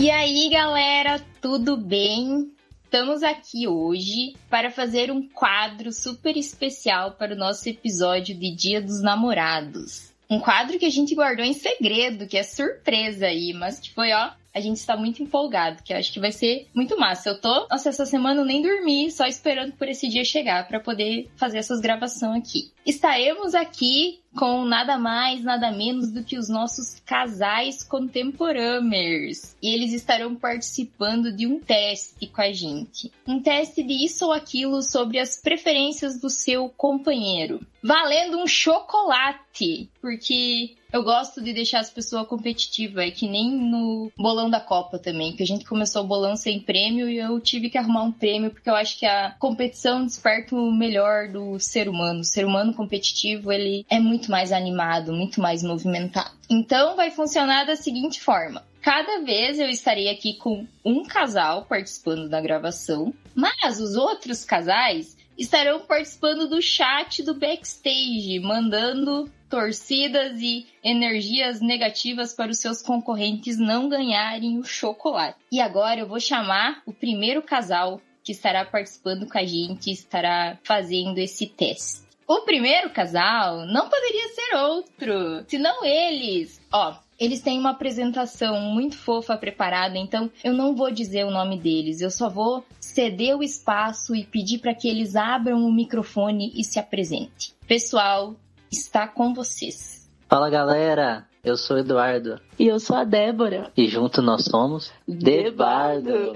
E aí, galera, tudo bem? Estamos aqui hoje para fazer um quadro super especial para o nosso episódio de Dia dos Namorados. Um quadro que a gente guardou em segredo, que é surpresa aí, mas que foi, ó, a gente está muito empolgado, que eu acho que vai ser muito massa. Eu tô, nossa, essa semana eu nem dormi, só esperando por esse dia chegar para poder fazer essas gravações aqui. Estaremos aqui com nada mais, nada menos do que os nossos casais contemporâneos. E eles estarão participando de um teste com a gente. Um teste de isso ou aquilo sobre as preferências do seu companheiro. Valendo um chocolate, porque eu gosto de deixar as pessoas competitivas, é que nem no bolão da Copa também, que a gente começou o bolão sem prêmio e eu tive que arrumar um prêmio porque eu acho que a competição desperta o melhor do ser humano. O ser humano competitivo, ele é muito mais animado, muito mais movimentado. Então vai funcionar da seguinte forma. Cada vez eu estarei aqui com um casal participando da gravação, mas os outros casais estarão participando do chat do backstage, mandando torcidas e energias negativas para os seus concorrentes não ganharem o chocolate. E agora eu vou chamar o primeiro casal que estará participando com a gente, estará fazendo esse teste. O primeiro casal não poderia ser outro, senão eles. Ó, eles têm uma apresentação muito fofa preparada, então eu não vou dizer o nome deles, eu só vou ceder o espaço e pedir para que eles abram o microfone e se apresentem. Pessoal, está com vocês. Fala galera, eu sou o Eduardo. E eu sou a Débora. E junto nós somos Debardo.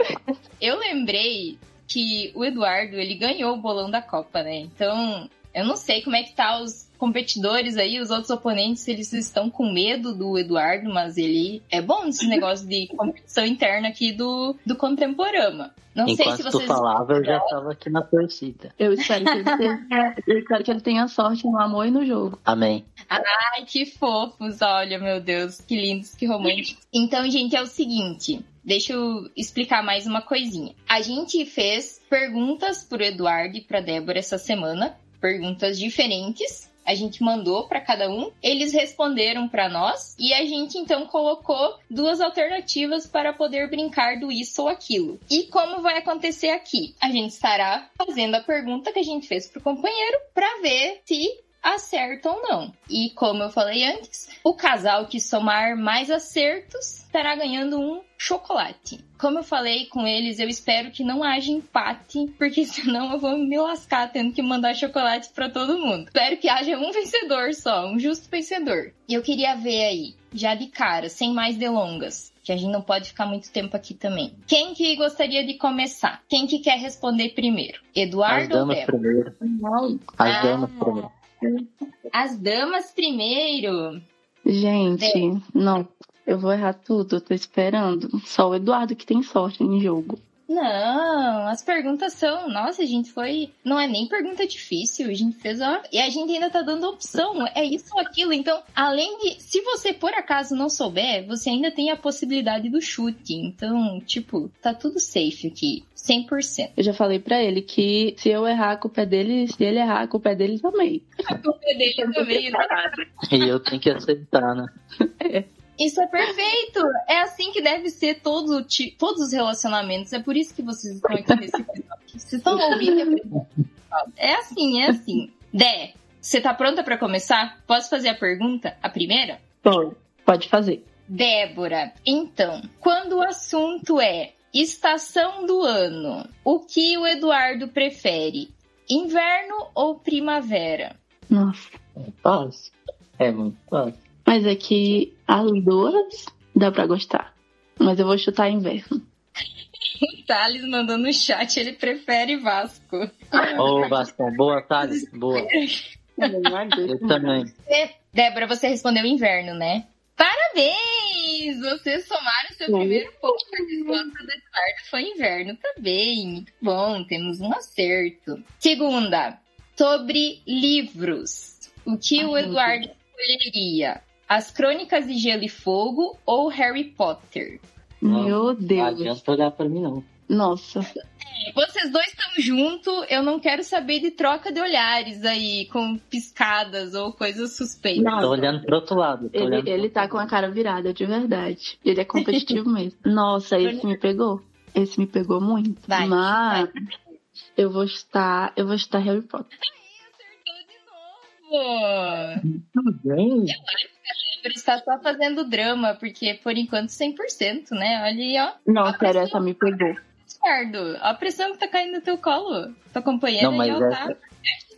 Eu lembrei que o Eduardo, ele ganhou o bolão da Copa, né? Então, eu não sei como é que tá os competidores aí, os outros oponentes, eles estão com medo do Eduardo, mas ele é bom nesse negócio de competição interna aqui do, do Contemporama. Não Enquanto sei se vocês. tu falava, eu já tava aqui na torcida. Eu espero, que ele tenha, eu espero que ele tenha sorte no amor e no jogo. Amém. Ai, que fofos, olha, meu Deus, que lindos, que românticos. Então, gente, é o seguinte. Deixa eu explicar mais uma coisinha. A gente fez perguntas pro Eduardo e pra Débora essa semana, perguntas diferentes. A gente mandou para cada um, eles responderam para nós e a gente então colocou duas alternativas para poder brincar do isso ou aquilo. E como vai acontecer aqui? A gente estará fazendo a pergunta que a gente fez pro companheiro para ver se acerta ou não. E como eu falei antes, o casal que somar mais acertos estará ganhando um chocolate. Como eu falei com eles, eu espero que não haja empate, porque senão eu vou me lascar tendo que mandar chocolate para todo mundo. Espero que haja um vencedor só, um justo vencedor. E eu queria ver aí, já de cara, sem mais delongas, que a gente não pode ficar muito tempo aqui também. Quem que gostaria de começar? Quem que quer responder primeiro? Eduardo As ou damas Débora? primeiro. As Ah. damas primeiro. As damas primeiro. Gente, não. Eu vou errar tudo, eu tô esperando. Só o Eduardo que tem sorte em jogo. Não, as perguntas são. Nossa, a gente foi. Não é nem pergunta difícil. A gente fez, ó. E a gente ainda tá dando opção. É isso ou aquilo. Então, além de. Se você por acaso não souber, você ainda tem a possibilidade do chute. Então, tipo, tá tudo safe aqui. 100%. Eu já falei pra ele que se eu errar, a culpa é dele. Se ele errar, a culpa é dele também. A culpa é dele também, né? E eu tenho que aceitar, né? Isso é perfeito! É assim que deve ser todo, todos os relacionamentos. É por isso que vocês estão aqui nesse episódio. Vocês estão ouvindo? É assim, é assim. Dé, você tá pronta pra começar? Posso fazer a pergunta? A primeira? Pode, pode fazer. Débora, então, quando o assunto é estação do ano, o que o Eduardo prefere? Inverno ou primavera? Nossa. É fácil. É muito fácil. Mas é que as duas dá pra gostar. Mas eu vou chutar inverno. O Thales mandou no chat, ele prefere Vasco. Ô, Bastão, boa tarde. Boa. Eu também. Você- Débora, você respondeu inverno, né? Parabéns! Vocês somaram seu Sim. primeiro ponto. A resposta do Eduardo foi inverno também. Muito bom, temos um acerto. Segunda, sobre livros. O que o Ai, meu Eduardo escolheria? As Crônicas de Gelo e Fogo ou Harry Potter? Meu Não Deus. adianta olhar pra mim, não. Nossa. É, vocês dois estão juntos, eu não quero saber de troca de olhares aí, com piscadas ou coisas suspeitas. Tô olhando pro outro lado. Tô Ele, olhando... ele tá com a cara virada, de verdade. Ele é competitivo mesmo. Nossa, esse me pegou. Esse me pegou muito. Vai, Mas eu vou estar. Eu vou estar Harry Potter. Acertou de novo! Tudo bem? Ele está só fazendo drama, porque por enquanto 100%, né? Olha aí, ó. Não, A sério, pressão- essa me pegou. Ricardo, a pressão que tá caindo no teu colo. Tô acompanhando Não, mas ó, essa,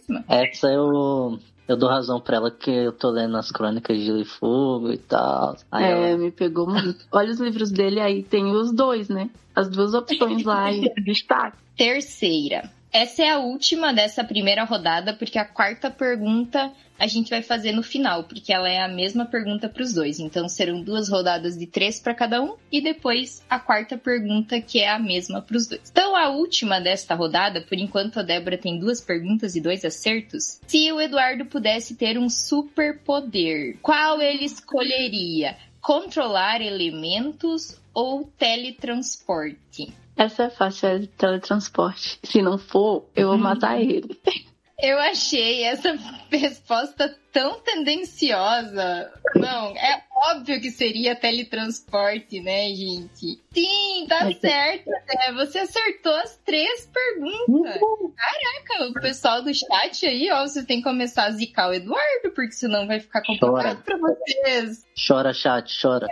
tá? essa eu, eu dou razão pra ela que eu tô lendo as crônicas de Gelo e Fogo e tal. Aí É, ela, me pegou muito. Olha os livros dele aí, tem os dois, né? As duas opções lá e destaque. Terceira. Essa é a última dessa primeira rodada, porque a quarta pergunta a gente vai fazer no final, porque ela é a mesma pergunta para os dois. Então serão duas rodadas de três para cada um e depois a quarta pergunta que é a mesma para os dois. Então a última desta rodada, por enquanto a Débora tem duas perguntas e dois acertos. Se o Eduardo pudesse ter um superpoder, qual ele escolheria? Controlar elementos ou teletransporte? Essa é fácil, é teletransporte. Se não for, eu vou matar ele. Eu achei essa resposta tão tendenciosa. Não, é óbvio que seria teletransporte, né, gente? Sim, tá Mas- certo, né? Você acertou as três perguntas. Caraca, o pessoal do chat aí, ó, você tem que começar a zicar o Eduardo, porque senão vai ficar complicado pra vocês. chora, chat, chora.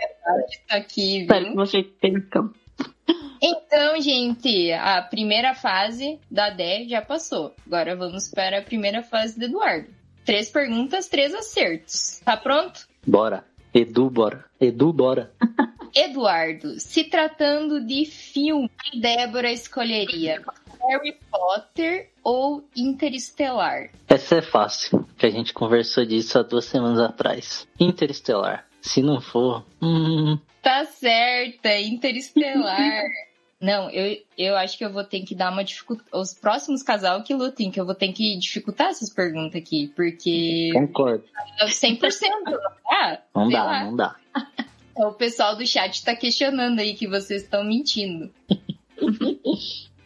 Tá aqui, Espero que viu? você percam. Então, gente, a primeira fase da Dé já passou. Agora vamos para a primeira fase do Eduardo. Três perguntas, três acertos. Tá pronto? Bora. Edu, bora. Edu, bora. Eduardo, se tratando de filme, Débora escolheria Harry Potter ou Interestelar? Essa é fácil, que a gente conversou disso há duas semanas atrás. Interestelar. Se não for, hum, Tá certa, Interestelar. Não, eu, eu acho que eu vou ter que dar uma dificuldade. Os próximos casal que lutem, que eu vou ter que dificultar essas perguntas aqui, porque concordo. 100% não dá? Não dá, lá. não dá. O pessoal do chat tá questionando aí que vocês estão mentindo.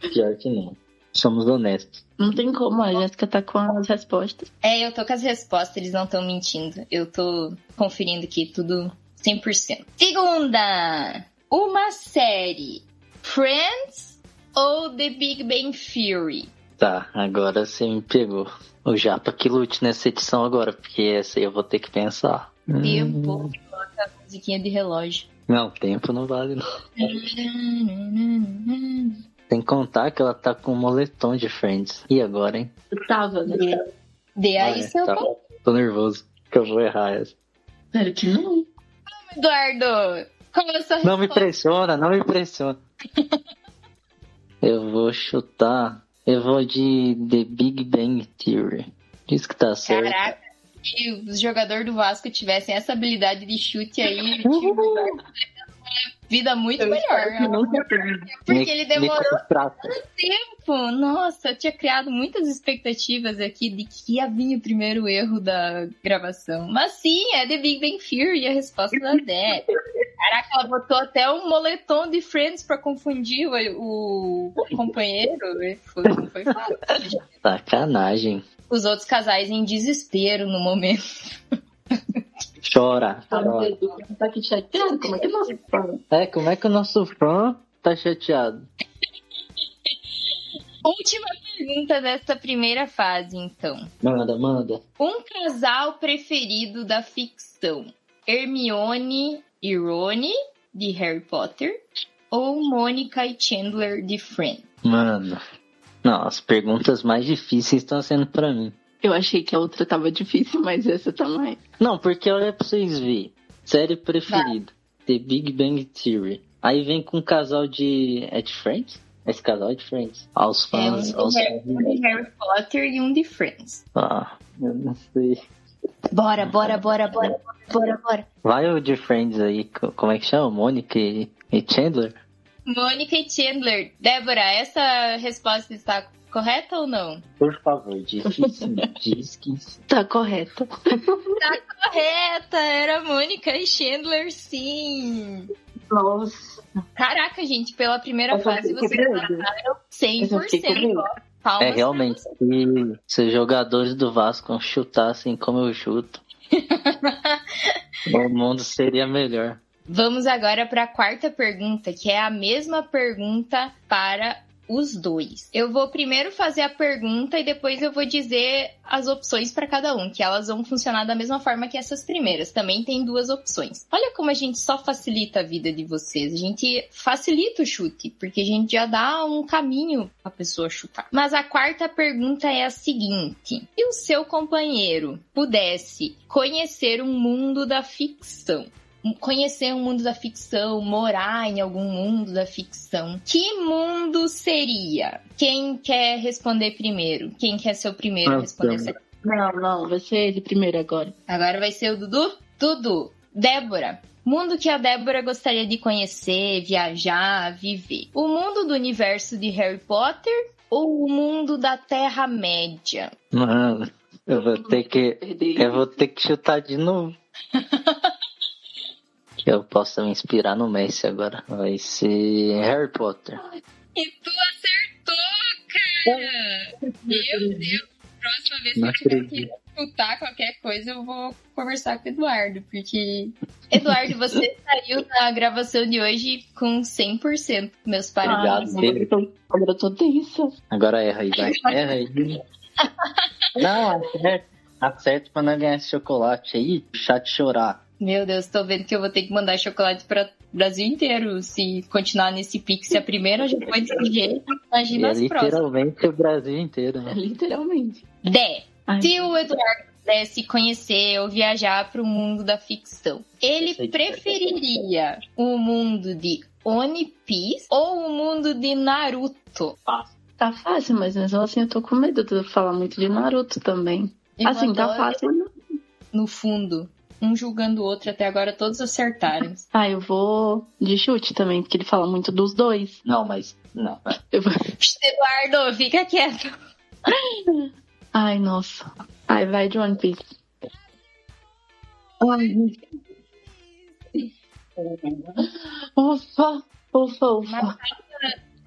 Pior que não. Somos honestos. Não tem como, a Jéssica tá com as respostas. É, eu tô com as respostas, eles não estão mentindo. Eu tô conferindo aqui tudo 100%. Segunda, uma série. Friends ou The Big Bang Theory? Tá, agora você me pegou. O Japa que lute nessa edição agora, porque essa aí eu vou ter que pensar. Hum, Tempo. Coloca a musiquinha de relógio. Não, tempo não vale não. Tem que contar que ela tá com um moletom de Friends. E agora, hein? Eu tava, né? Dê aí Ah, é, seu tá. Tô nervoso, que eu vou errar essa. Sério que não. Eduardo. Qual é a sua Não me pressiona, não me pressiona. eu vou chutar. Eu vou de The Big Bang Theory. Diz que tá certo. Caraca, se os jogadores do Vasco tivessem essa habilidade de chute aí, o time do Vasco vida muito melhor. Porque ele demorou Prata. tempo. Nossa, eu tinha criado muitas expectativas aqui de que ia vir o primeiro erro da gravação. Mas sim, é The Big Bang Theory a resposta da Dé. Caraca, ela botou até um moletom de Friends pra confundir o, o companheiro. Foi, não foi fácil. Sacanagem. Os outros casais em desespero no momento. Chora. Tá, chora. Tá aqui chateado? Como é que você fala? É, como é que o nosso fã tá chateado? Última pergunta desta primeira fase, então. Manda, manda. Um casal preferido da ficção: Hermione e Rony, de Harry Potter, ou Mônica e Chandler, de Friends? Mano. Não, as perguntas mais difíceis estão sendo pra mim. Eu achei que a outra tava difícil, mas essa tá mais. Não, porque olha pra vocês verem. Série preferida. The Big Bang Theory. Aí vem com um casal de. É de Friends? Esse casal é de Friends. Aos É um fãs. de aos Harry, um de Harry Potter e um de Friends. Ah, eu não sei. Bora, bora, bora, bora, bora, bora. Vai o de Friends aí. co- Como é que chama? Mônica e, e Chandler? Mônica e Chandler. Débora, essa resposta está correta ou não? Por favor, diz que sim. Diz que sim. Tá correta. Correta, era Mônica e Chandler, sim. Nossa. Caraca, gente, pela primeira Eu fase vocês fiquei 100%. curiosa. ó. Palmas É realmente, se, se os jogadores do Vasco chutassem como eu chuto, o mundo seria melhor. Vamos agora para a quarta pergunta, que é a mesma pergunta para os dois. Eu vou primeiro fazer a pergunta e depois eu vou dizer as opções para cada um, que elas vão funcionar da mesma forma que essas primeiras. Também tem duas opções. Olha como a gente só facilita a vida de vocês. A gente facilita o chute, porque a gente já dá um caminho a pessoa chutar. Mas a quarta pergunta é a seguinte: se o seu companheiro pudesse conhecer um mundo da ficção, conhecer um mundo da ficção, morar em algum mundo da ficção. Que mundo seria? Quem quer responder primeiro? Quem quer ser o primeiro a Ah, responder Não, não, vai ser ele primeiro agora. Agora vai ser o Dudu? Dudu, Débora. Mundo que a Débora gostaria de conhecer, viajar, viver. O mundo do universo de Harry Potter ou o mundo da Terra-média? Mano, eu vou ter que. Eu vou ter que chutar de novo. eu possa me inspirar no Messi agora. Vai ser Harry Potter. E tu acertou, cara! Meu Deus! Próxima vez que eu tiver que escutar qualquer coisa, eu vou conversar com o Eduardo, porque. Eduardo, você saiu na gravação de hoje com 100%. Meus parabéns. Obrigado, agora, eu tô, agora eu tô tensa. Agora erra aí, vai. Erra aí. Não, acerta. Acerta pra não ganhar esse chocolate aí. Chat chorar. Meu Deus, tô vendo que eu vou ter que mandar chocolate para o Brasil inteiro se continuar nesse Pix. Se a primeira já foi desse jeito, E imagina é as próximas. literalmente o Brasil inteiro, É, né? literalmente. Dé, Se o Eduardo pudesse conhecer ou viajar para o mundo da ficção, ele preferiria o mundo de One Piece ou o mundo de Naruto? Tá fácil, mas mesmo assim eu tô com medo de falar muito de Naruto também. Eu assim, tá fácil. No fundo, um julgando o outro, até agora todos acertaram. Ah, eu vou de chute também, porque ele fala muito dos dois. Não, mas. Não, vai. Eu vou... Eduardo, fica quieto. Ai, nossa. Ai, vai de One Piece. Ai. Ufa, ufa, ufa.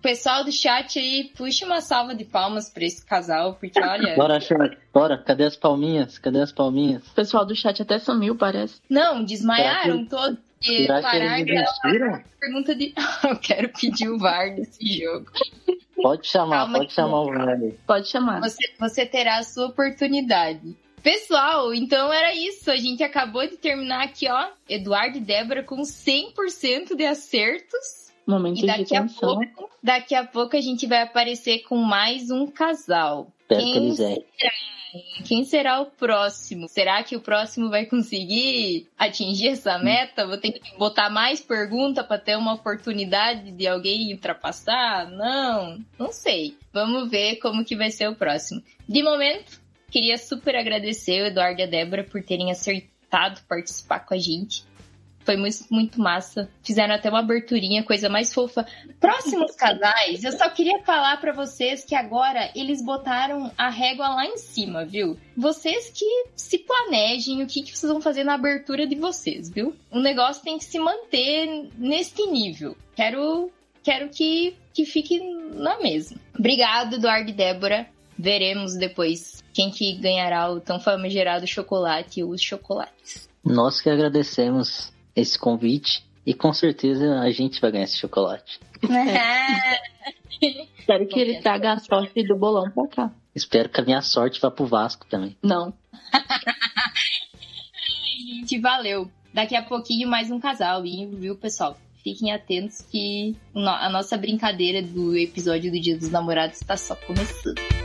Pessoal do chat aí, puxa uma salva de palmas para esse casal, porque olha. Bora, chat. Bora. Cadê as palminhas? Cadê as palminhas? O pessoal do chat até sumiu, parece. Não, desmaiaram todos. E Será que pararam eles de dar desistiram? pergunta de. Eu quero pedir o VAR nesse jogo. Pode chamar, Calma pode chamar o velho. Pode chamar. Você, você terá a sua oportunidade. Pessoal, então era isso. A gente acabou de terminar aqui, ó. Eduardo e Débora com 100% de acertos. Momento E de daqui a tensão. pouco, daqui a pouco a gente vai aparecer com mais um casal. Espero Quem que eles errem. Quem será o próximo? Será que o próximo vai conseguir atingir essa meta? Vou ter que botar mais pergunta para ter uma oportunidade de alguém ultrapassar? Não, não sei. Vamos ver como que vai ser o próximo. De momento, queria super agradecer o Eduardo e a Débora por terem acertado participar com a gente. Foi muito, muito massa. Fizeram até uma aberturinha, coisa mais fofa. Próximos casais, eu só queria falar pra vocês que agora eles botaram a régua lá em cima, viu? Vocês que se planejem o que, que vocês vão fazer na abertura de vocês, viu? O negócio tem que se manter neste nível. Quero, quero que, que fique na mesma. Obrigado, Eduardo e Débora. Veremos depois quem que ganhará o tão famigerado chocolate ou os chocolates. Nós que agradecemos esse convite e com certeza a gente vai ganhar esse chocolate. Espero que ele traga a sorte do bolão pra cá. Espero que a minha sorte vá pro Vasco também. Não. gente, valeu. Daqui a pouquinho mais um casal, viu, pessoal? Fiquem atentos que a nossa brincadeira do episódio do Dia dos Namorados está só começando.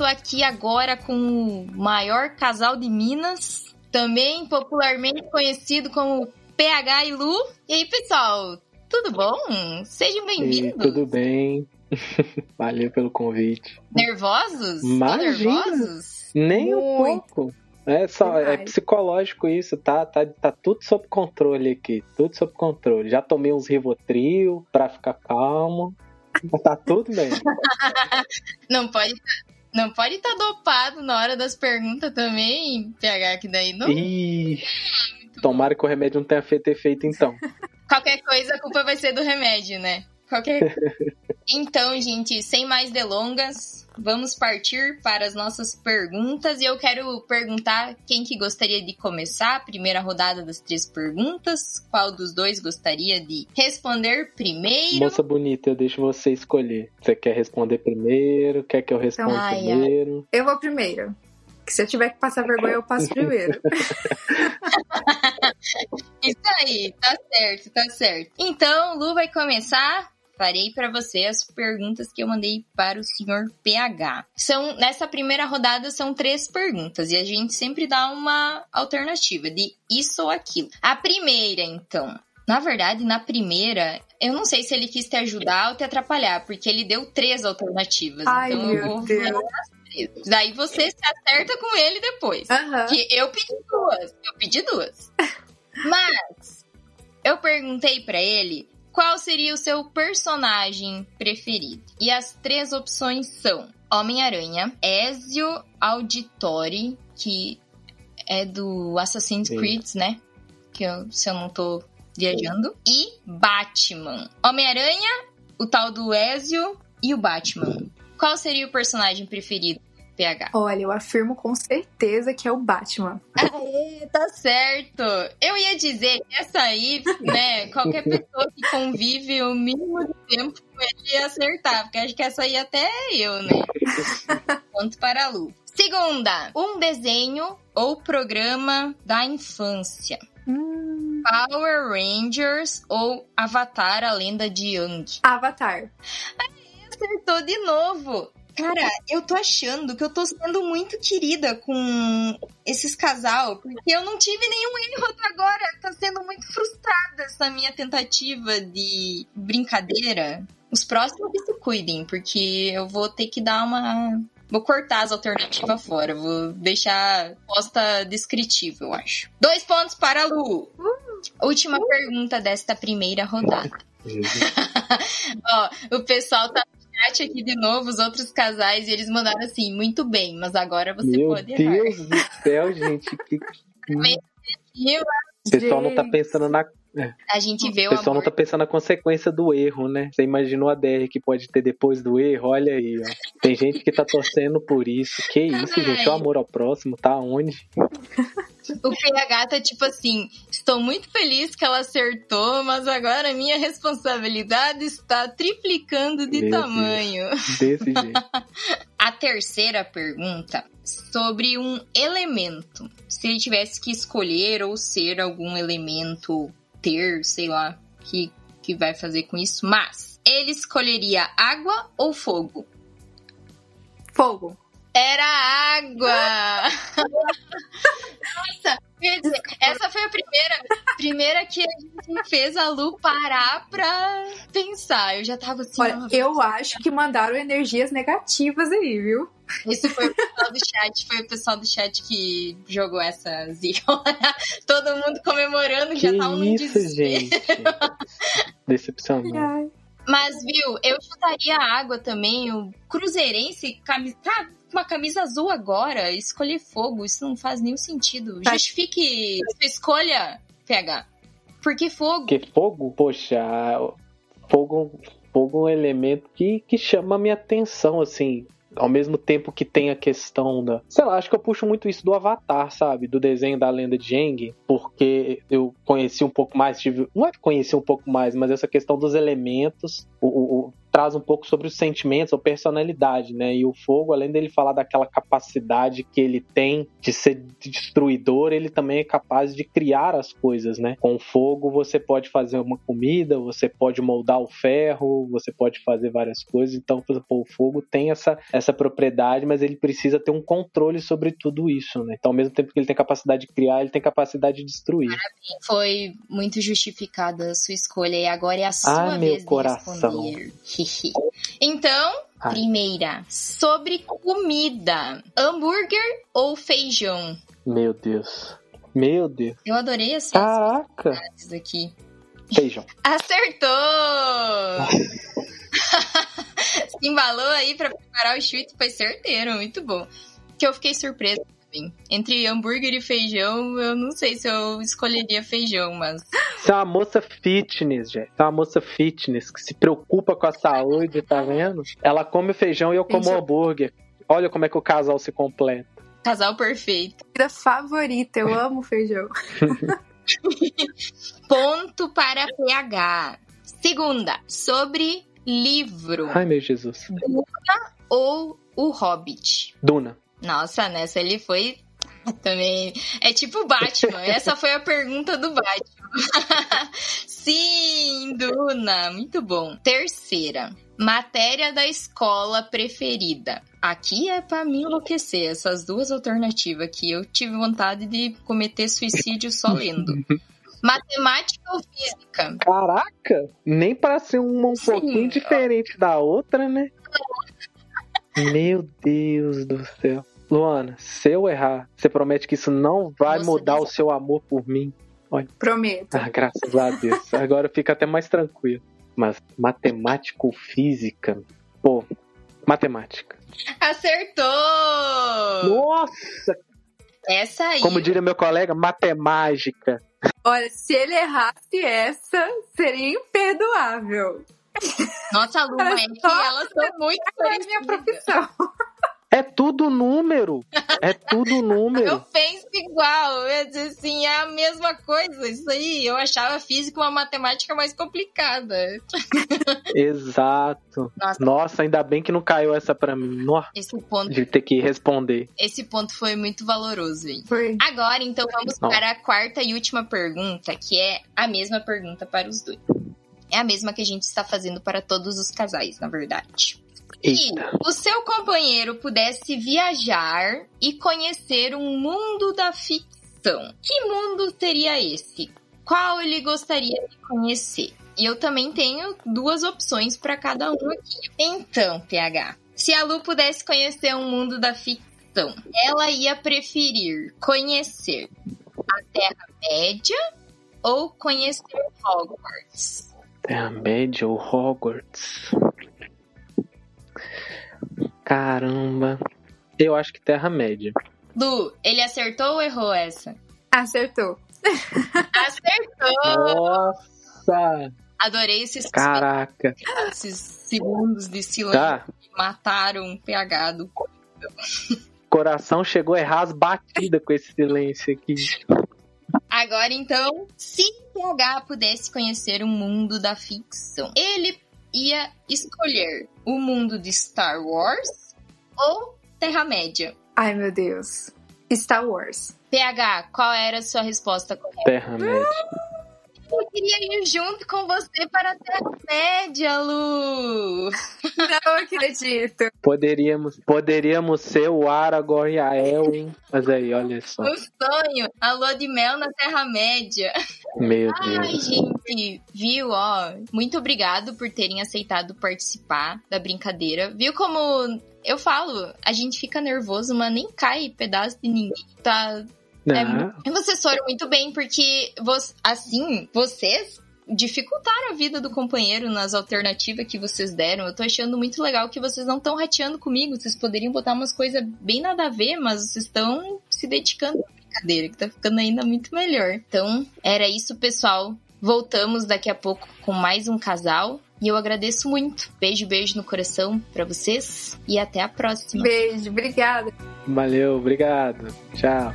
Tô aqui agora com o maior casal de Minas, também popularmente conhecido como PH e Lu. E aí, pessoal, tudo bom? Sejam bem-vindos. tudo bem? Valeu pelo convite. Nervosos? Imagina. nervosos? Nem um pouco. É só é psicológico isso, tá, tá, tá tudo sob controle aqui, tudo sob controle. Já tomei uns Rivotril pra ficar calmo. Tá tudo bem. não pode não pode estar tá dopado na hora das perguntas também, PH, que daí não. Ih, tomara que o remédio não tenha feito efeito então. Qualquer coisa, a culpa vai ser do remédio, né? Qualquer. Então, gente, sem mais delongas, vamos partir para as nossas perguntas. E eu quero perguntar quem que gostaria de começar a primeira rodada das três perguntas. Qual dos dois gostaria de responder primeiro? Moça bonita, eu deixo você escolher. Você quer responder primeiro? Quer que eu responda então, primeiro? Eu vou primeiro. Que se eu tiver que passar vergonha, eu passo primeiro. Isso aí, tá certo, tá certo. Então, Lu vai começar farei para você as perguntas que eu mandei para o senhor PH. São nessa primeira rodada são três perguntas e a gente sempre dá uma alternativa de isso ou aquilo. A primeira, então, na verdade, na primeira, eu não sei se ele quis te ajudar ou te atrapalhar, porque ele deu três alternativas. Ai, então eu vou Deus. Daí você se acerta com ele depois. Uhum. Que eu pedi duas. Eu pedi duas. Mas eu perguntei para ele qual seria o seu personagem preferido? E as três opções são Homem-Aranha, Ezio Auditore, que é do Assassin's Sim. Creed, né? Que eu, se eu não tô viajando. E Batman. Homem-Aranha, o tal do Ezio e o Batman. Qual seria o personagem preferido? Olha, eu afirmo com certeza que é o Batman. Aê, tá certo. Eu ia dizer que essa aí, né, qualquer pessoa que convive o mínimo de tempo com ele ia acertar, porque acho que essa aí até eu, né? Ponto para a Lu. Segunda, um desenho ou programa da infância. Hum. Power Rangers ou Avatar, a lenda de Yang? Avatar. Aí, acertou de novo. Cara, eu tô achando que eu tô sendo muito querida com esses casal, porque eu não tive nenhum erro até agora. Tá sendo muito frustrada essa minha tentativa de brincadeira. Os próximos que se cuidem, porque eu vou ter que dar uma. Vou cortar as alternativas fora. Vou deixar posta descritiva, eu acho. Dois pontos para a Lu. Última pergunta desta primeira rodada. Ó, o pessoal tá chat aqui de novo os outros casais e eles mandaram assim, muito bem, mas agora você Meu pode errar. Meu Deus do céu, gente. Que... o pessoal não tá pensando na. É. A gente vê o. O pessoal não tá pensando na consequência do erro, né? Você imaginou a DR que pode ter depois do erro? Olha aí, ó. Tem gente que tá torcendo por isso. Que isso, Ai. gente? O amor ao próximo tá onde? O PH tá tipo assim: estou muito feliz que ela acertou, mas agora a minha responsabilidade está triplicando de desse tamanho. Desse jeito. a terceira pergunta sobre um elemento. Se ele tivesse que escolher ou ser algum elemento, ter, sei lá, que, que vai fazer com isso, mas ele escolheria água ou fogo? Fogo. Era água! Nossa, essa foi a primeira, primeira que a gente fez a Lu parar pra pensar. Eu já tava assim. Olha, eu acho que mandaram energias negativas aí, viu? Esse foi o pessoal do chat, foi o pessoal do chat que jogou essa zica. Todo mundo comemorando, que já tava no isso, gente. Decepcionante. Mas, viu, eu chutaria a água também. O Cruzeirense, camisa. Tá, uma camisa azul agora, escolher fogo, isso não faz nenhum sentido. Tá. Justifique sua escolha, PH. Por que fogo? Porque fogo, poxa, fogo, fogo é um elemento que, que chama a minha atenção, assim ao mesmo tempo que tem a questão da. Sei lá, acho que eu puxo muito isso do Avatar, sabe? Do desenho da lenda de Jeng, porque eu conheci um pouco mais, tive. Não é que conheci um pouco mais, mas essa questão dos elementos, o, o, traz um pouco sobre os sentimentos ou personalidade, né? E o fogo, além dele falar daquela capacidade que ele tem de ser destruidor, ele também é capaz de criar as coisas, né? Com o fogo você pode fazer uma comida, você pode moldar o ferro, você pode fazer várias coisas. Então, por exemplo, o fogo tem essa, essa propriedade, mas ele precisa ter um controle sobre tudo isso, né? Então, ao mesmo tempo que ele tem capacidade de criar, ele tem capacidade de destruir. Foi muito justificada a sua escolha e agora é a sua ah, vez meu coração. de responder. então, Ai. primeira, sobre comida: hambúrguer ou feijão? Meu Deus. Meu Deus. Eu adorei assim Caraca. esses aqui. Feijão. Acertou! Se embalou aí pra preparar o chute, foi certeiro, muito bom. Que eu fiquei surpresa Entre hambúrguer e feijão, eu não sei se eu escolheria feijão, mas. Você é uma moça fitness, gente. Você é uma moça fitness que se preocupa com a saúde, tá vendo? Ela come feijão e eu como hambúrguer. Olha como é que o casal se completa. Casal perfeito. Favorita, eu amo feijão. Ponto para PH. Segunda, sobre livro Ai, meu Jesus. ou o Hobbit. Duna. Nossa, nessa ele foi também. É tipo Batman. Essa foi a pergunta do Batman. Sim, Duna. Muito bom. Terceira. Matéria da escola preferida. Aqui é pra me enlouquecer. Essas duas alternativas aqui. Eu tive vontade de cometer suicídio só lendo. Matemática ou física? Caraca! Nem para ser uma um Sim. pouquinho diferente da outra, né? Meu Deus do céu. Luana, se eu errar, você promete que isso não vai Nossa, mudar o Deus. seu amor por mim? Prometo. Ah, graças a Deus. Agora fica até mais tranquilo. Mas matemática ou física? Pô, matemática. Acertou! Nossa! Essa aí. Como diria meu colega, matemática. Olha, se ele errasse essa, seria imperdoável. Nossa, Lu, é que Só- elas são muito Essa é minha profissão. É tudo número. É tudo Eu número. penso igual, eu dizer assim, é a mesma coisa. Isso aí, eu achava a física uma matemática mais complicada. Exato. Nossa. Nossa, ainda bem que não caiu essa pra mim. Nossa, Esse ponto, de ter que responder. esse ponto foi muito valoroso aí. Foi. Agora, então, vamos Não. para a quarta e última pergunta, que é a mesma pergunta para os dois. É a mesma que a gente está fazendo para todos os casais, na verdade. Se o seu companheiro pudesse viajar e conhecer um mundo da ficção, que mundo seria esse? Qual ele gostaria de conhecer? E eu também tenho duas opções para cada um aqui. Então, PH, se a Lu pudesse conhecer um mundo da ficção, ela ia preferir conhecer a Terra-média ou conhecer Hogwarts? Terra-média ou Hogwarts? Caramba. Eu acho que Terra-média. Lu, ele acertou ou errou essa? Acertou. Acertou! Nossa! Adorei esses, Caraca. esses segundos de silêncio Tá. que mataram o PH do Coração chegou a errar as batidas com esse silêncio aqui. Agora, então, se PH pudesse conhecer o mundo da ficção, ele ia escolher o mundo de Star Wars ou Terra-média? Ai, meu Deus. Star Wars. PH, qual era a sua resposta correta? Terra-média. Eu queria ir junto com você para a Terra-média, Lu! Não acredito. Poderíamos, poderíamos ser o Aragorn e a Elwin. Mas aí, olha só. Um sonho, a lua de mel na Terra-média. Meu Ai, Deus. gente, viu, ó? Muito obrigado por terem aceitado participar da brincadeira. Viu como eu falo, a gente fica nervoso, mas nem cai pedaço de ninguém. Tá. É, e vocês foram muito bem, porque assim, vocês dificultaram a vida do companheiro nas alternativas que vocês deram. Eu tô achando muito legal que vocês não estão rateando comigo. Vocês poderiam botar umas coisas bem nada a ver, mas vocês estão se dedicando à brincadeira, que tá ficando ainda muito melhor. Então, era isso, pessoal. Voltamos daqui a pouco com mais um casal. E eu agradeço muito. Beijo, beijo no coração pra vocês. E até a próxima. Beijo, obrigada. Valeu, obrigado. Tchau.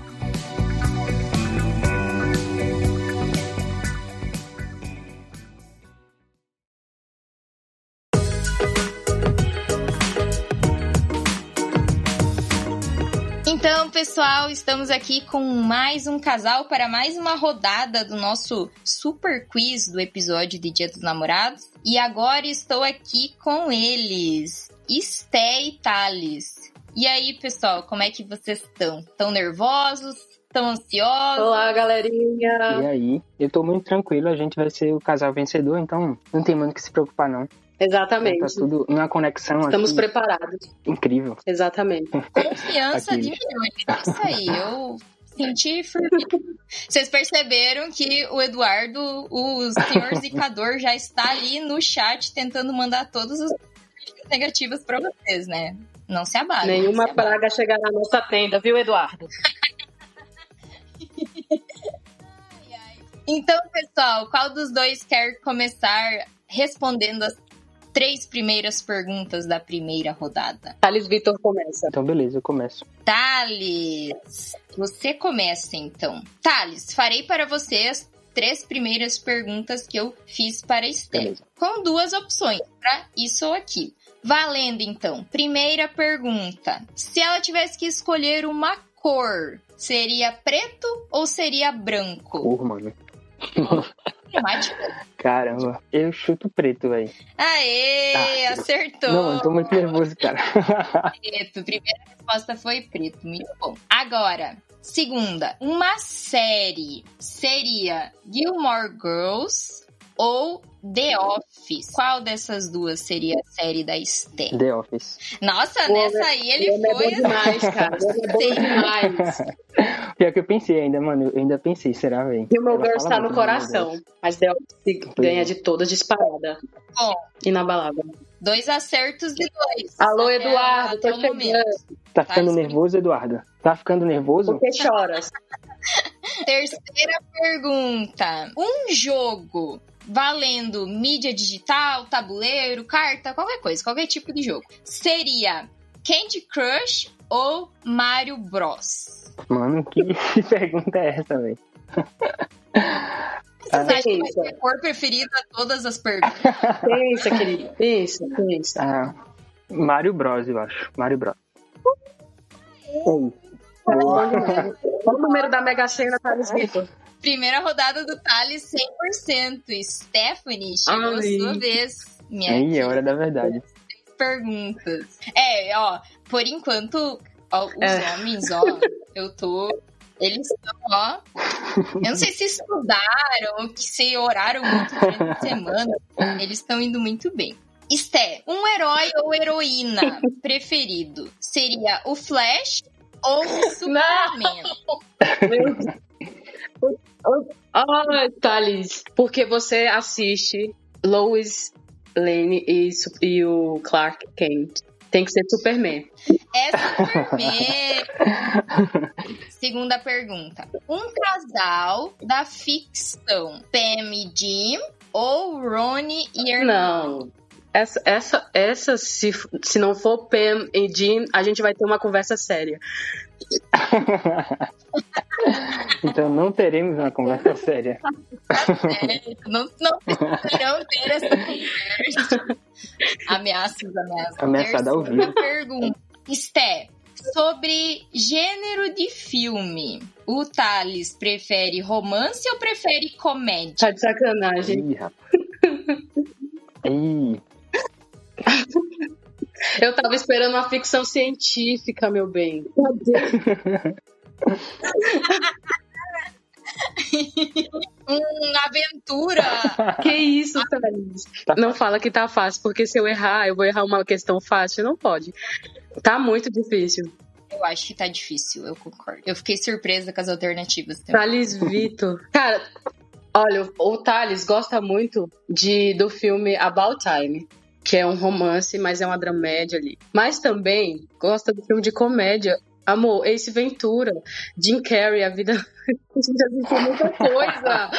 Pessoal, estamos aqui com mais um casal para mais uma rodada do nosso super quiz do episódio de Dia dos Namorados. E agora estou aqui com eles, Esté e Thales. E aí, pessoal, como é que vocês estão? Estão nervosos? Estão ansiosos? Olá, galerinha. E aí, eu tô muito tranquilo, a gente vai ser o casal vencedor, então não tem muito o que se preocupar, não. Exatamente. Tá tudo numa conexão Estamos aqui preparados. incrível. Exatamente. Confiança Aqui. de milhões. É isso aí, eu científico. Vocês perceberam que o Eduardo, o senhor zicador, já está ali no chat tentando mandar todas as negativas para vocês, né? Não se abalem. Nenhuma se praga chegará na nossa tenda, viu, Eduardo? Então, pessoal, qual dos dois quer começar respondendo as três primeiras perguntas da primeira rodada? Thales Vitor começa. Então, beleza, eu começo. Thales, você começa então. Thales, farei para você as três primeiras perguntas que eu fiz para a Esther, com duas opções, para isso ou aquilo. Valendo então. Primeira pergunta: se ela tivesse que escolher uma cor, seria preto ou seria branco? Porra, mano. Temática. Caramba, eu chuto preto, velho. Aê, Ah, acertou. Não, eu tô muito nervoso, cara. Preto. Primeira resposta foi preto. Muito bom. Agora, segunda. Uma série seria Gilmore Girls ou The Office? Qual dessas duas seria a série da Esther? The Office. Nossa, O nessa homem- aí ele O homem é foi. bom demais, cara. O é Sim. demais. Pior que eu pensei ainda, mano. Eu ainda pensei, será, velho? Gilmore Ela Girls fala tá no coração. Mas The Office ganha de todas disparada. Bom. Inabalável. Dois acertos de dois. Alô, Até- Eduardo, até tô o chegando. momento. Tá ficando Tá nervoso, Eduardo? Tá ficando nervoso? Por que choras? Terceira pergunta. Um jogo valendo mídia digital, tabuleiro, carta, qualquer coisa, qualquer tipo de jogo. Seria Candy Crush ou Mario Bros? Mano, que pergunta é essa, velho? Vocês acham que vai ser a cor preferida a todas as perguntas? Pensa, querido. Pensa, pensa. Ah, Mario Bros, eu acho. Mario Bros. Ei, Qual o número da Mega Sena, Thales Vitor? Primeira rodada do Thales 100%. Stephanie, chegou a Ai. sua vez. Minha é hora da verdade. perguntas. É, ó, por enquanto, ó, os É. homens, ó, eu tô. Eles estão, ó. Eu não sei se estudaram ou que se oraram muito durante a semana. Eles estão indo muito bem. Esté, um herói ou heroína preferido seria o Flash ou o Superman? Ai, Thales, porque você assiste Lois Lane e, e o Clark Kent. Tem que ser Superman. É Superman. Segunda pergunta. Um casal da ficção, Pam e Jim ou Ronnie e Hermione? Não. Essa, essa, essa se, se não for Pam e Jean, a gente vai ter uma conversa séria. então não teremos uma conversa séria. Não, não ter essa conversa. Ameaças, ameaças. Ameaçada ao vivo. pergunta. Esté, sobre gênero de filme, o Thales prefere romance ou prefere comédia? Tá de sacanagem. Ih, rapaz. Ih, Eu tava esperando uma ficção científica, meu bem. Meu Deus. Uma aventura! Que isso, Thales? Não fala que tá fácil, porque se eu errar, eu vou errar uma questão fácil. Não pode. Tá muito difícil. Eu acho que tá difícil, eu concordo. Eu fiquei surpresa com as alternativas também. Thales Vitor. Cara, olha, o Thales gosta muito de, do filme About Time, que é um romance, mas é uma dramédia ali. Mas também gosta do filme de comédia. Amor, Ace Ventura, Jim Carrey, a vida. A gente assistiu muita coisa.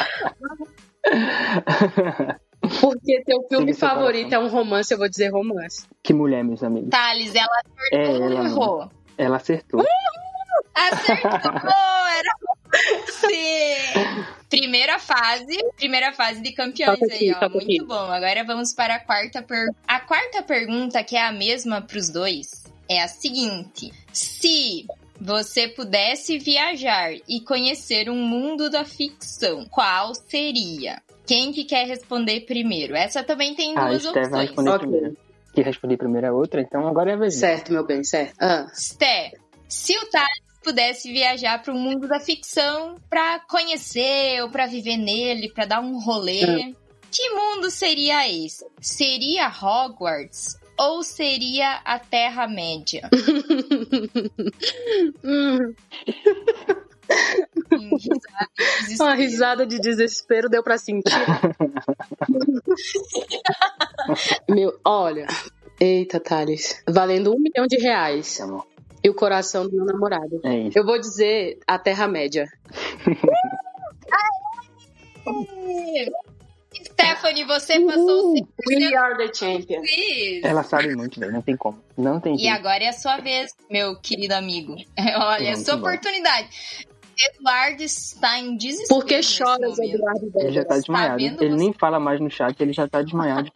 Porque teu filme favorito coração. é um romance, eu vou dizer romance. que mulher, meus amigos. Thales, ela É acertou ou ela, errou? Ela acertou. Acertou! Era você! Primeira fase, primeira fase de campeões aqui, aí, ó. Muito aqui. bom. Agora vamos para a quarta pergunta. A quarta pergunta, que é a mesma para os dois, é a seguinte: Se você pudesse viajar e conhecer um mundo da ficção, qual seria? Quem que quer responder primeiro? Essa também tem Ah, duas vai opções. responder Ok. primeiro. Que responder primeiro a outra, então agora é a vez. Certo, meu bem, certo. Ah, Sté, se o Thales pudesse viajar para o mundo da ficção para conhecer ou para viver nele, para dar um rolê, que mundo seria esse? Seria Hogwarts ou seria a Terra-média? Hum. desespero. Uma risada de desespero deu pra sentir. Meu, olha. Eita, Thales. Valendo um milhão de reais. Tá bom. E o coração do meu namorado. É isso. Eu vou dizer a Terra-média. Stephanie, você passou o We are the champions. quiz. Ela sabe muito, velho. Não tem como. Não tem E jeito. agora é a sua vez, meu querido amigo. Olha, é a sua embora. oportunidade. Eduardo está em desespero. Por que choras. Eduardo? Ele já tá Degas? desmaiado. vendo ele você? nem fala mais no chat, ele já tá desmaiado.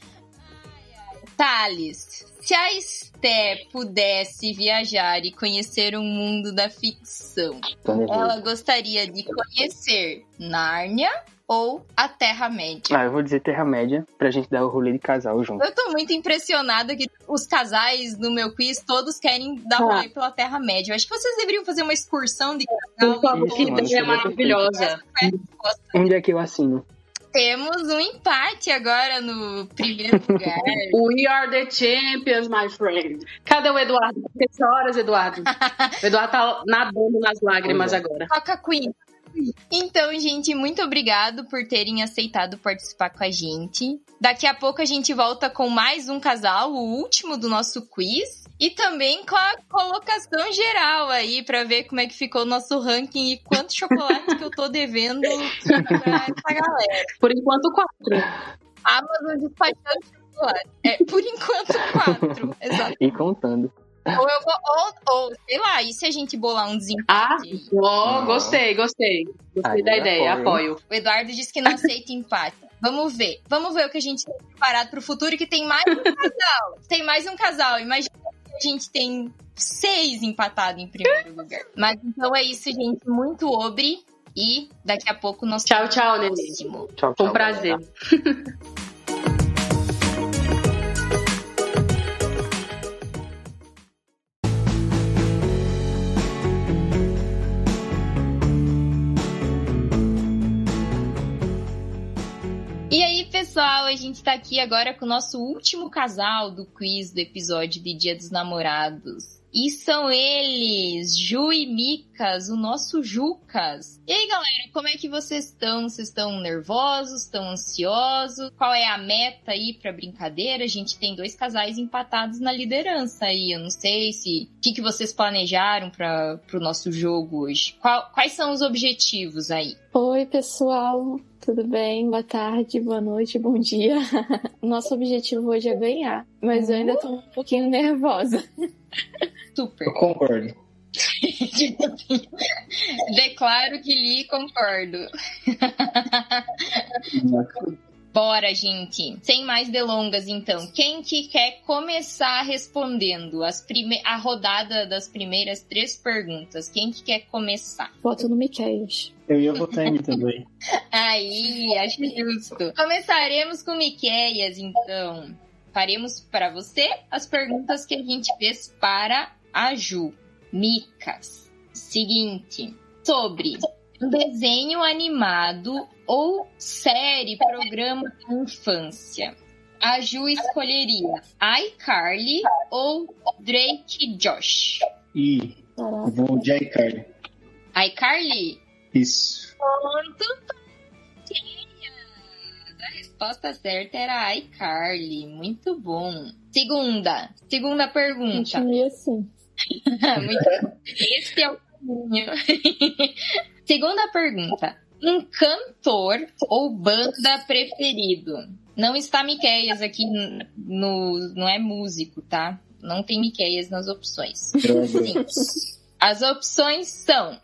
Thales, se a Esté pudesse viajar e conhecer um mundo da ficção, ela gostaria de conhecer Nárnia ou a Terra-média? Ah, eu vou dizer Terra-média pra gente dar o rolê de casal junto. Eu tô muito impressionada que os casais do meu quiz todos querem dar Ah. rolê pela Terra-média. Eu acho que vocês deveriam fazer uma excursão de Por casal. favor, Isso, que ideia maravilhosa. Onde é que eu assino? Temos um empate agora no primeiro lugar. We are the champions, my friend. Cadê o Eduardo? Que choras, Eduardo? O Eduardo tá nadando nas lágrimas é. agora. Toca Queen. Então, gente, muito obrigado por terem aceitado participar com a gente. Daqui a pouco a gente volta com mais um casal, o último do nosso quiz. E também com a colocação geral aí, pra ver como é que ficou o nosso ranking e quantos chocolates que eu tô devendo pra essa galera. Por enquanto, quatro. Amazon despachando chocolate. É, por enquanto, quatro. Exato. E contando. Ou eu vou, ou, ou, sei lá, e se a gente bolar um desempate? Ah, ó, gostei, gostei. Gostei Aí, da ideia, apoio. apoio. O Eduardo disse que não aceita empate. Vamos ver. Vamos ver o que a gente tem preparado pro futuro, que tem mais um casal. Tem mais um casal. Imagina que a gente tem seis empatados em primeiro lugar. Mas então é isso, gente. Muito obre. E daqui a pouco nós Tchau, tchau, próximo. Tchau, tchau. Foi um prazer. pessoal, a gente tá aqui agora com o nosso último casal do quiz do episódio de Dia dos Namorados. E são eles, Ju e Micas, o nosso Jucas. E aí, galera, como é que vocês estão? Vocês estão nervosos? Estão ansiosos? Qual é a meta aí pra brincadeira? A gente tem dois casais empatados na liderança aí. Eu não sei se o que, que vocês planejaram para pro nosso jogo hoje. Qual- quais são os objetivos aí? Oi, pessoal. Tudo bem? Boa tarde, boa noite, bom dia. Nosso objetivo hoje é ganhar, mas eu ainda tô um pouquinho nervosa. Super. Eu concordo. Declaro que li e concordo. Bora, gente. Sem mais delongas, então. Quem que quer começar respondendo as prime... a rodada das primeiras três perguntas? Quem que quer começar? Voto no Miqueias. Eu ia votar em mim também. Aí, acho justo. Começaremos com Miqueias, então. Faremos para você as perguntas que a gente fez para a Ju. Micas. Seguinte. Sobre um desenho animado ou série, programa de infância. A Ju escolheria iCarly ou Drake Josh. E vou de iCarly. iCarly? Isso. A resposta certa era iCarly. Muito bom. Segunda. Segunda pergunta. Continue assim. Muito- Esse é o caminho. Segunda pergunta. Um cantor ou banda preferido? Não está Miqueias aqui no. Não é músico, tá? Não tem Miqueias nas opções. Sim. As opções são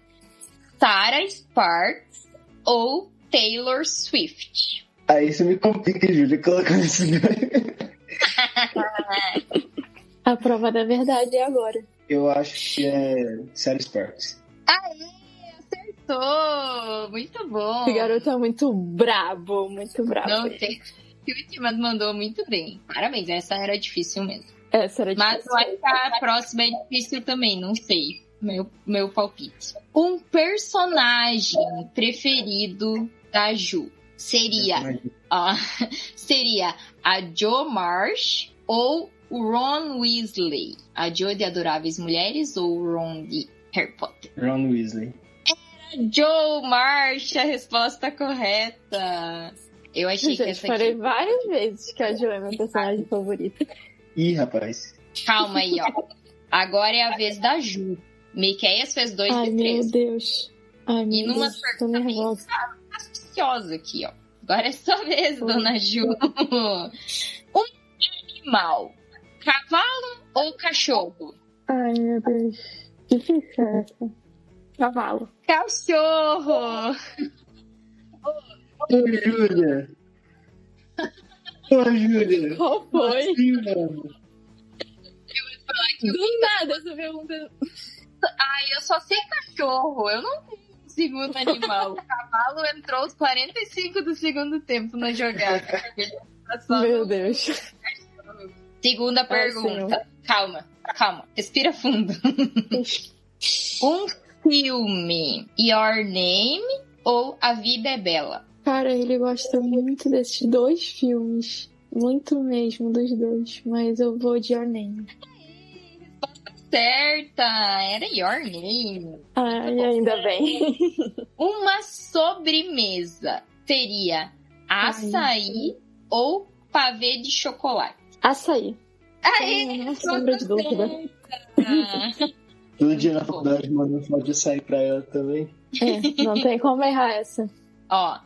Sarah Sparks ou Taylor Swift. Aí você me complica, Júlia, colocando isso. A prova da verdade é agora. Eu acho que é Sarah Sparks. Acertou! Muito bom! Esse garoto é muito brabo, muito brabo. Não tem. Mas mandou muito bem. Parabéns, essa era difícil mesmo. Essa era Mas difícil. eu acho que a próxima é difícil também, não sei. Meu, meu palpite. Um personagem preferido da Ju seria, ó, seria a Jo Marsh ou o Ron Weasley? A Jo de Adoráveis Mulheres ou o Ron de Harry Potter? Ron Weasley. Joe March, a resposta correta. Eu achei que Gente, essa falei aqui. várias vezes que a Jo é meu personagem favorito. Ih, rapaz. Calma aí, ó. Agora é a vez da Ju. Miqueias fez dois Ai, de meu três. Deus. Ai, meu E numa Deus, tô nervosa. Capciosa aqui, ó. Agora é sua vez, dona Ju. Um animal. Cavalo ou cachorro? Ai, meu Deus. Difícil essa. Cavalo. Cachorro! Ô, Júlia. Ô, Júlia. Qual foi? Assim, mano. Do nada essa pergunta. Ai, eu só sei cachorro. Eu não tenho segundo animal. O cavalo entrou os 45 do segundo tempo na jogada. Meu Deus. Segunda pergunta. Calma, calma. Respira fundo. um filme. Your Name ou A Vida é Bela? Cara, ele gosta muito desses dois filmes. Muito mesmo dos dois. Mas eu vou de Your Name. Certa! Era Your Name. Ai, ainda bem. Uma sobremesa seria açaí ou pavê de chocolate? Açaí. Aê, Não sombra de dúvida. Todo dia na faculdade mandando foto de sair pra ela também. É, não tem como errar essa. Ó,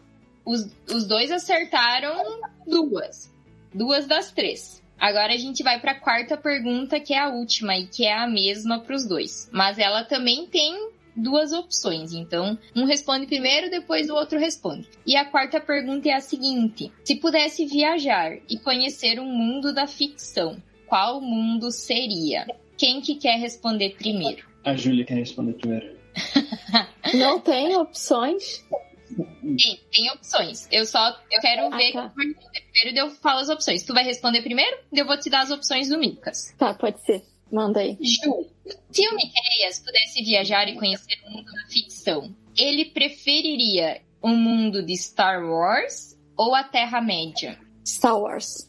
os, os dois acertaram duas. Duas das três. Agora a gente vai pra quarta pergunta, que é a última e que é a mesma pros dois. Mas ela também tem duas opções. Então, um responde primeiro, depois o outro responde. E a quarta pergunta é a seguinte: se pudesse viajar e conhecer um mundo da ficção, qual mundo seria? Quem que quer responder primeiro? A Júlia quer responder primeiro. Não tem opções. Tem, tem opções. Eu só eu quero Ah, ver tá. vai responder primeiro e eu falo as opções. Tu vai responder primeiro? Eu vou te dar as opções do Micas. Tá, pode ser. Manda aí. Ju, se o Miqueias pudesse viajar e conhecer o mundo da ficção, ele preferiria um mundo de Star Wars ou a Terra-média? Star Wars.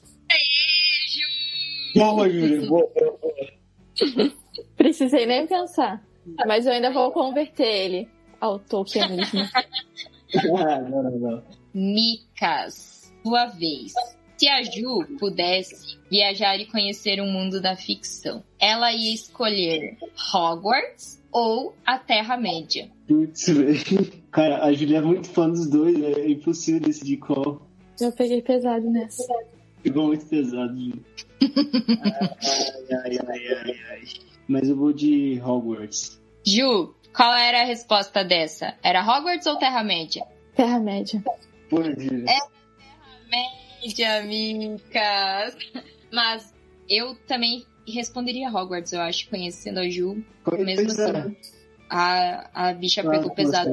Boa, Júlia. Boa, boa, boa. Precisei nem pensar. Mas eu ainda vou converter ele ao Tolkienismo. Ah, não, não, não. Micas, sua vez. Se a Ju pudesse viajar e conhecer o mundo da ficção, ela ia escolher Hogwarts ou a Terra-média? Putz, velho. Cara, a Júlia é muito fã dos dois. É impossível decidir qual. Eu peguei pesado nessa. Ficou muito pesado, Júlia. Ai, ai, ai, ai, ai. Mas eu vou de Hogwarts. Ju, qual era a resposta dessa? Era Hogwarts ou Terra-média? Terra-média. Pô, Júlia. Média, Micas. Mas eu também responderia Hogwarts, eu acho, conhecendo a Ju. mesmo Pois é. assim. A, a bicha Ah, pegou pesado.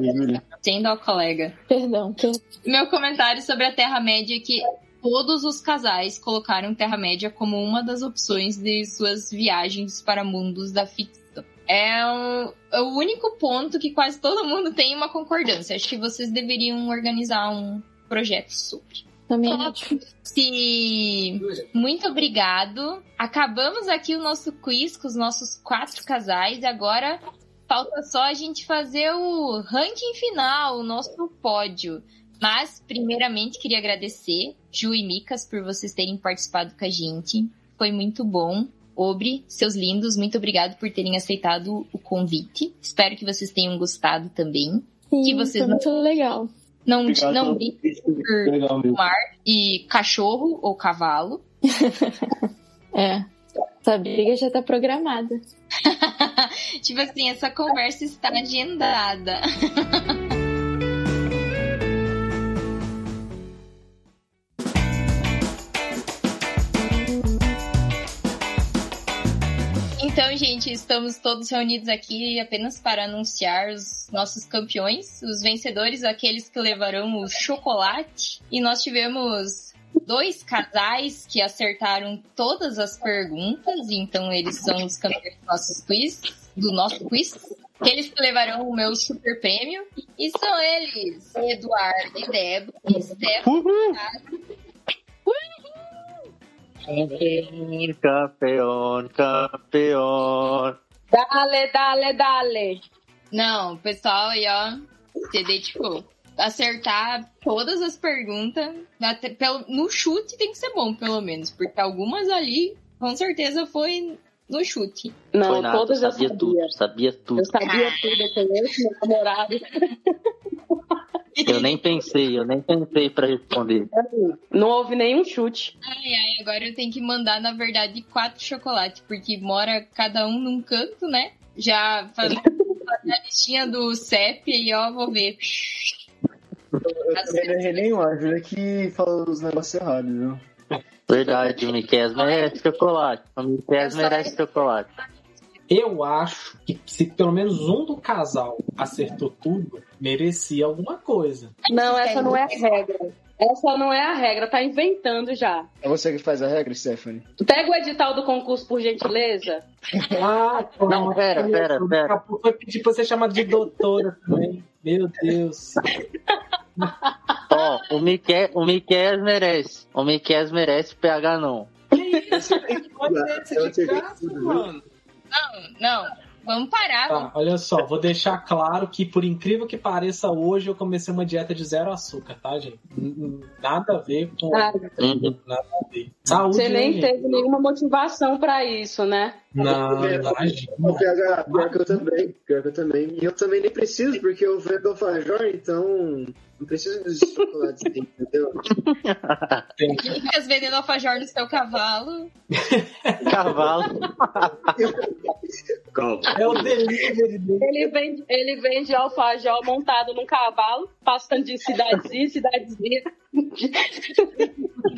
Sendo a colega. Perdão, per- Meu comentário sobre a Terra-média é que todos os casais colocaram Terra-média como uma das opções de suas viagens para mundos da ficção. É o, é o único ponto que quase todo mundo tem uma concordância. Acho que vocês deveriam organizar um projeto sobre. também acho. Se muito obrigado. Acabamos aqui o nosso quiz com os nossos quatro casais. e Agora falta só a gente fazer o ranking final, o nosso pódio. Mas, primeiramente, queria agradecer, Ju e Micas, por vocês terem participado com a gente. Foi muito bom. Obre, seus lindos, muito obrigado por terem aceitado o convite. Espero que vocês tenham gostado também. Sim, Que vocês foi não- muito legal. Não, Obrigado não briguem por Legal mesmo. mar e cachorro ou cavalo. É. Essa briga já tá programada. tipo assim, essa conversa está agendada. Então, gente, estamos todos reunidos aqui apenas para anunciar os nossos campeões, os vencedores, aqueles que levarão o chocolate. E nós tivemos dois casais que acertaram todas as perguntas, então eles são os campeões do nosso quiz, do nosso quiz. Aqueles que levarão o meu super prêmio. E são eles, Eduardo e Débora e Stefano. Campeão, campeão. Dale, dale, dale. Não, pessoal aí, ó. Entendeu? Tipo, acertar todas as perguntas. Até pelo, no chute tem que ser bom, pelo menos. Porque algumas ali, com certeza, foi no chute. Não, Foi nada, todas eu sabia sabia. tudo, sabia tudo. Eu sabia tudo, eu conheço meu namorado. Eu nem pensei, eu nem pensei pra responder. Não houve nenhum chute. Ai, ai, agora eu tenho que mandar, na verdade, quatro chocolates, porque mora cada um num canto, né? Já falei a listinha do CEP e ó, vou ver. Eu também não errei nenhum, a Júlia que falou os negócios errados, viu? Verdade, o Miquel merece chocolate. O Miquel merece chocolate. Eu acho que se pelo menos um do casal acertou tudo, merecia alguma coisa. Não, essa não é a regra. Essa não é a regra, tá inventando já. É você que faz a regra, Stephanie? Pega o edital do concurso, por gentileza. Ah, Não, pera, pera, Daqui pera. a pouco vai pedir pra ser chamado de doutora também. Meu Deus. Ó, o Miquel, o Miquel merece. O Miquel merece, PH não. Que isso? Pode ser esse Eu de graça, viu? Não, mano. não. Vamos parar. Tá, olha só, vou deixar claro que, por incrível que pareça, hoje eu comecei uma dieta de zero açúcar, tá, gente? Nada a ver com. Ah, Uhum. Nada a ver. Saúde, Você nem né, gente? teve nenhuma motivação pra isso, né? Não. PH, pior que eu também. Pior que eu também. E eu também nem preciso, porque eu vendo alfajor, então. Não preciso dos chocolates, entendeu? Tem Fica vendendo alfajor no seu cavalo. cavalo. Calma. É o delivery dele. Ele vende, ele vende alfajor montado num cavalo, passando de cidadezinha cidadezinha.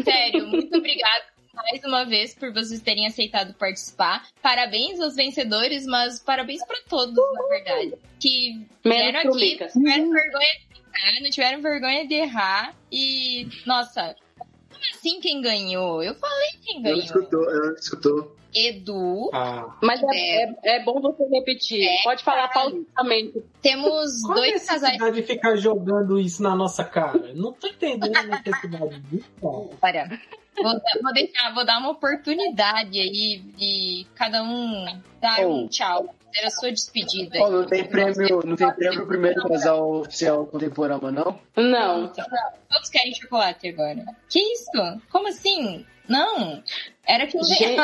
Sério, muito obrigada mais uma vez por vocês terem aceitado participar. Parabéns aos vencedores, mas parabéns pra todos, na verdade. Que vieram aqui, não tiveram vergonha de não tiveram vergonha de errar. E, nossa, como assim quem ganhou? Eu falei quem Ela ganhou. escutou, ela escutou. Edu. Ah, Mas é, é, é bom você repetir. É, Pode falar caralho. pausadamente. Temos qual dois casais necessidade de ficar jogando isso na nossa cara? Não tô entendendo a necessidade disso. Olha, vou, dar- vou deixar, vou dar uma oportunidade aí de cada um dar um Oh. tchau, fazer a sua despedida. Ó, não tem prêmio, não tem prêmio pro primeiro casal oficial contemporâneo, não? Não. Todos querem chocolate agora. Que isso? Como assim? Não. Era que eu Gente,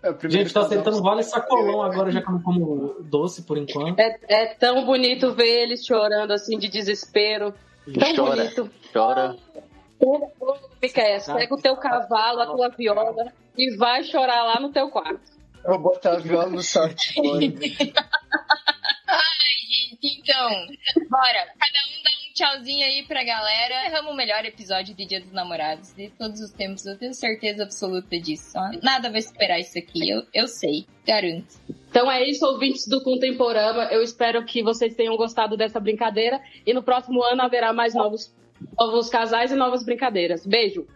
É Gente, tá casal aceitando vale sacolão agora, já que eu não como doce por enquanto. é, é tão bonito ver eles chorando assim de desespero. Tão Chora, bonito. chora. Miquel, pega o teu cavalo, a tua viola e vai chorar lá no teu quarto. Eu vou botar a viola no sorte. Gente, então, bora. Cada um dá um tchauzinho aí pra galera. Erramos o melhor episódio de Dia dos Namorados de todos os tempos. Eu tenho certeza absoluta disso. Nada vai superar isso aqui. Eu, eu sei. Garanto. Então é isso, ouvintes do Contemporama. Eu espero que vocês tenham gostado dessa brincadeira. E no próximo ano haverá mais novos, novos casais e novas brincadeiras. Beijo!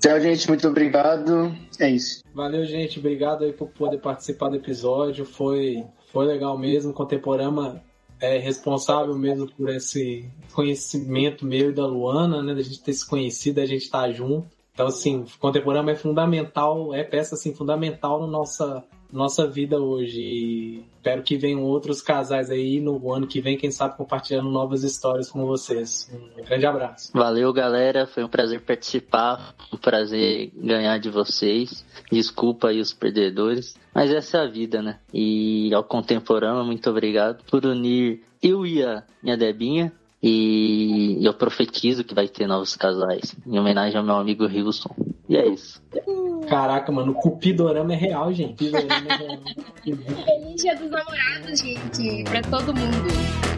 Tchau, gente. Muito obrigado. É isso. Valeu, gente. Obrigado aí por poder participar do episódio. Foi, foi legal mesmo. Contemporama é responsável mesmo por esse conhecimento meu e da Luana, né? Da gente ter se conhecido, da gente estar junto. Então, assim, o Contemporama é fundamental, é peça assim, fundamental na nossa, nossa vida hoje. E espero que venham outros casais aí no ano que vem, quem sabe, compartilhando novas histórias com vocês. Um grande abraço. Valeu, galera. Foi um prazer participar. Um prazer ganhar de vocês. Desculpa aí os perdedores. Mas essa é a vida, né? E ao Contemporâneo, muito obrigado por unir eu e a minha Debinha. E eu profetizo que vai ter novos casais. Em homenagem ao meu amigo Wilson. E é isso. Caraca, mano, o Cupidorama é real, gente. Cupidorama é real. Feliz Dia dos Namorados, gente. Pra todo mundo.